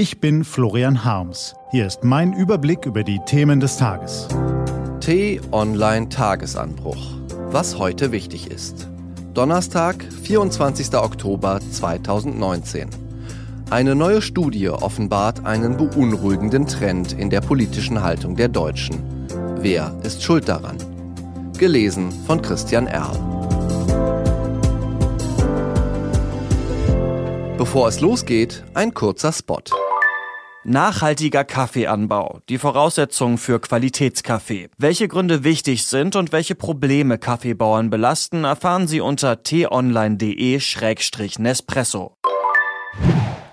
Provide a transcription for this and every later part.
Ich bin Florian Harms. Hier ist mein Überblick über die Themen des Tages. T-Online Tagesanbruch. Was heute wichtig ist. Donnerstag, 24. Oktober 2019. Eine neue Studie offenbart einen beunruhigenden Trend in der politischen Haltung der Deutschen. Wer ist schuld daran? Gelesen von Christian Erl. Bevor es losgeht, ein kurzer Spot. Nachhaltiger Kaffeeanbau, die Voraussetzungen für Qualitätskaffee. Welche Gründe wichtig sind und welche Probleme Kaffeebauern belasten, erfahren Sie unter t-online.de-nespresso.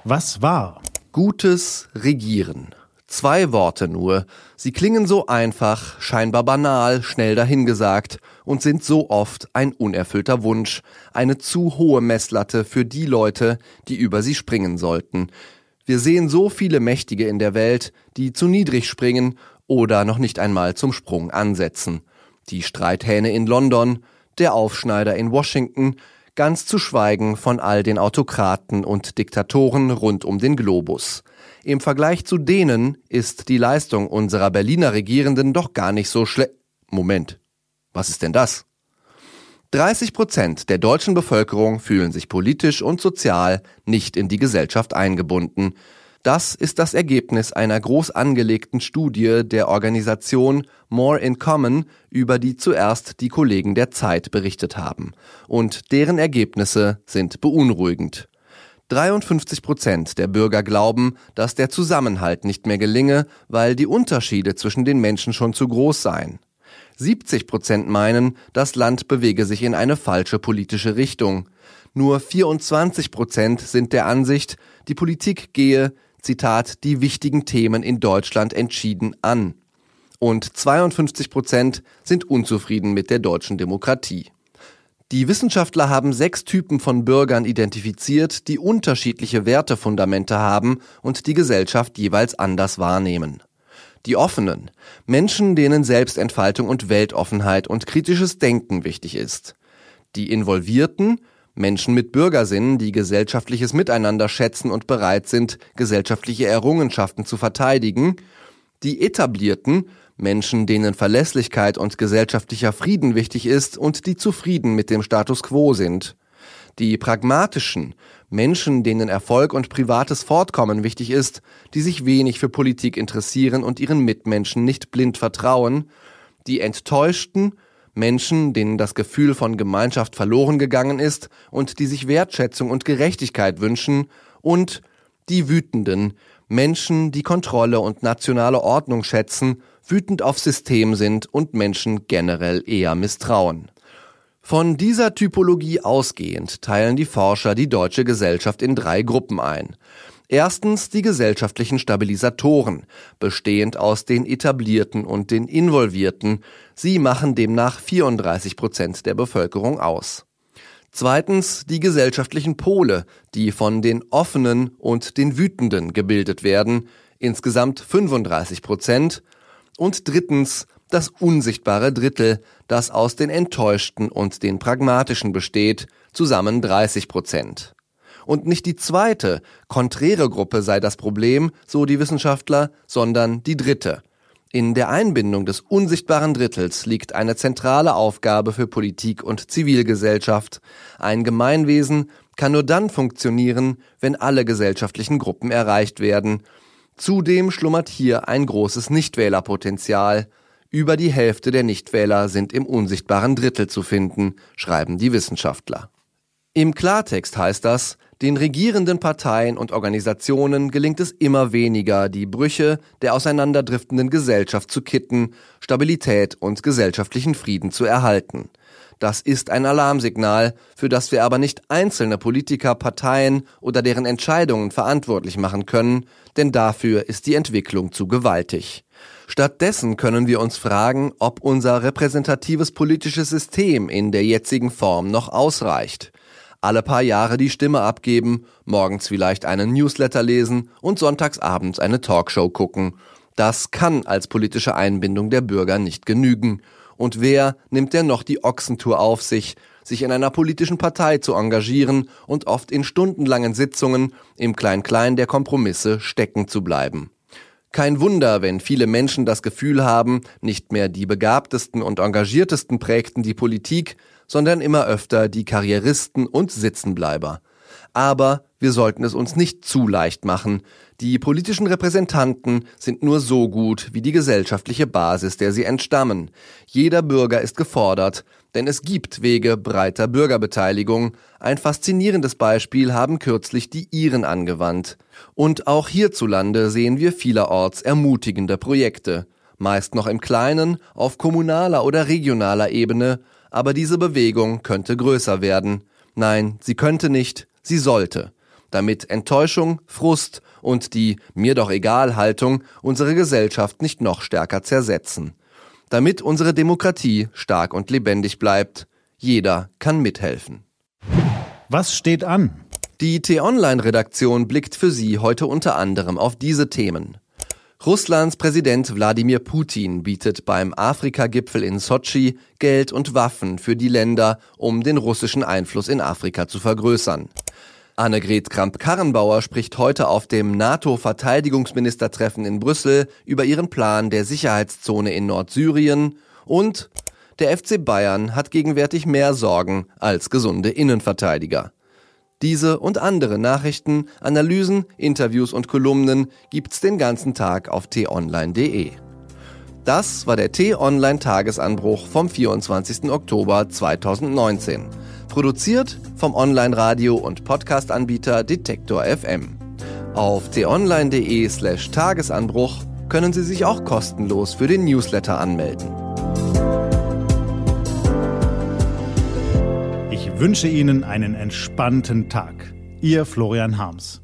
Was war? Gutes Regieren. Zwei Worte nur. Sie klingen so einfach, scheinbar banal, schnell dahingesagt und sind so oft ein unerfüllter Wunsch, eine zu hohe Messlatte für die Leute, die über sie springen sollten. Wir sehen so viele Mächtige in der Welt, die zu niedrig springen oder noch nicht einmal zum Sprung ansetzen. Die Streithähne in London, der Aufschneider in Washington, ganz zu schweigen von all den Autokraten und Diktatoren rund um den Globus. Im Vergleich zu denen ist die Leistung unserer Berliner Regierenden doch gar nicht so schlecht. Moment, was ist denn das? 30 Prozent der deutschen Bevölkerung fühlen sich politisch und sozial nicht in die Gesellschaft eingebunden. Das ist das Ergebnis einer groß angelegten Studie der Organisation More in Common, über die zuerst die Kollegen der Zeit berichtet haben. Und deren Ergebnisse sind beunruhigend. 53 Prozent der Bürger glauben, dass der Zusammenhalt nicht mehr gelinge, weil die Unterschiede zwischen den Menschen schon zu groß seien. 70 Prozent meinen, das Land bewege sich in eine falsche politische Richtung. Nur 24 Prozent sind der Ansicht, die Politik gehe, Zitat, die wichtigen Themen in Deutschland entschieden an. Und 52 Prozent sind unzufrieden mit der deutschen Demokratie. Die Wissenschaftler haben sechs Typen von Bürgern identifiziert, die unterschiedliche Wertefundamente haben und die Gesellschaft jeweils anders wahrnehmen. Die Offenen, Menschen, denen Selbstentfaltung und Weltoffenheit und kritisches Denken wichtig ist. Die Involvierten, Menschen mit Bürgersinn, die gesellschaftliches Miteinander schätzen und bereit sind, gesellschaftliche Errungenschaften zu verteidigen. Die Etablierten, Menschen, denen Verlässlichkeit und gesellschaftlicher Frieden wichtig ist und die zufrieden mit dem Status quo sind. Die Pragmatischen, Menschen, denen Erfolg und privates Fortkommen wichtig ist, die sich wenig für Politik interessieren und ihren Mitmenschen nicht blind vertrauen, die Enttäuschten, Menschen, denen das Gefühl von Gemeinschaft verloren gegangen ist und die sich Wertschätzung und Gerechtigkeit wünschen, und die Wütenden, Menschen, die Kontrolle und nationale Ordnung schätzen, wütend auf System sind und Menschen generell eher misstrauen. Von dieser Typologie ausgehend teilen die Forscher die deutsche Gesellschaft in drei Gruppen ein. Erstens die gesellschaftlichen Stabilisatoren, bestehend aus den etablierten und den involvierten. Sie machen demnach 34 Prozent der Bevölkerung aus. Zweitens die gesellschaftlichen Pole, die von den offenen und den wütenden gebildet werden, insgesamt 35 Prozent. Und drittens das unsichtbare Drittel, das aus den Enttäuschten und den Pragmatischen besteht, zusammen 30 Prozent. Und nicht die zweite, konträre Gruppe sei das Problem, so die Wissenschaftler, sondern die dritte. In der Einbindung des unsichtbaren Drittels liegt eine zentrale Aufgabe für Politik und Zivilgesellschaft. Ein Gemeinwesen kann nur dann funktionieren, wenn alle gesellschaftlichen Gruppen erreicht werden. Zudem schlummert hier ein großes Nichtwählerpotenzial. Über die Hälfte der Nichtwähler sind im unsichtbaren Drittel zu finden, schreiben die Wissenschaftler. Im Klartext heißt das, den regierenden Parteien und Organisationen gelingt es immer weniger, die Brüche der auseinanderdriftenden Gesellschaft zu kitten, Stabilität und gesellschaftlichen Frieden zu erhalten. Das ist ein Alarmsignal, für das wir aber nicht einzelne Politiker, Parteien oder deren Entscheidungen verantwortlich machen können, denn dafür ist die Entwicklung zu gewaltig. Stattdessen können wir uns fragen, ob unser repräsentatives politisches System in der jetzigen Form noch ausreicht. Alle paar Jahre die Stimme abgeben, morgens vielleicht einen Newsletter lesen und sonntagsabends eine Talkshow gucken. Das kann als politische Einbindung der Bürger nicht genügen. Und wer nimmt denn noch die Ochsentour auf sich, sich in einer politischen Partei zu engagieren und oft in stundenlangen Sitzungen im Klein-Klein der Kompromisse stecken zu bleiben. Kein Wunder, wenn viele Menschen das Gefühl haben, nicht mehr die begabtesten und engagiertesten prägten die Politik, sondern immer öfter die Karrieristen und Sitzenbleiber. Aber wir sollten es uns nicht zu leicht machen. Die politischen Repräsentanten sind nur so gut wie die gesellschaftliche Basis, der sie entstammen. Jeder Bürger ist gefordert, denn es gibt Wege breiter Bürgerbeteiligung. Ein faszinierendes Beispiel haben kürzlich die Iren angewandt. Und auch hierzulande sehen wir vielerorts ermutigende Projekte. Meist noch im Kleinen, auf kommunaler oder regionaler Ebene, aber diese Bewegung könnte größer werden. Nein, sie könnte nicht, sie sollte damit Enttäuschung, Frust und die mir doch egal Haltung unsere Gesellschaft nicht noch stärker zersetzen. Damit unsere Demokratie stark und lebendig bleibt, jeder kann mithelfen. Was steht an? Die T-Online-Redaktion blickt für Sie heute unter anderem auf diese Themen. Russlands Präsident Wladimir Putin bietet beim Afrika-Gipfel in Sotschi Geld und Waffen für die Länder, um den russischen Einfluss in Afrika zu vergrößern. Annegret Kramp-Karrenbauer spricht heute auf dem NATO-Verteidigungsministertreffen in Brüssel über ihren Plan der Sicherheitszone in Nordsyrien und der FC Bayern hat gegenwärtig mehr Sorgen als gesunde Innenverteidiger. Diese und andere Nachrichten, Analysen, Interviews und Kolumnen gibt's den ganzen Tag auf t-online.de. Das war der T-Online Tagesanbruch vom 24. Oktober 2019. Produziert vom Online-Radio- und Podcast-Anbieter Detektor FM. Auf t-online.de slash Tagesanbruch können Sie sich auch kostenlos für den Newsletter anmelden. Ich wünsche Ihnen einen entspannten Tag. Ihr Florian Harms.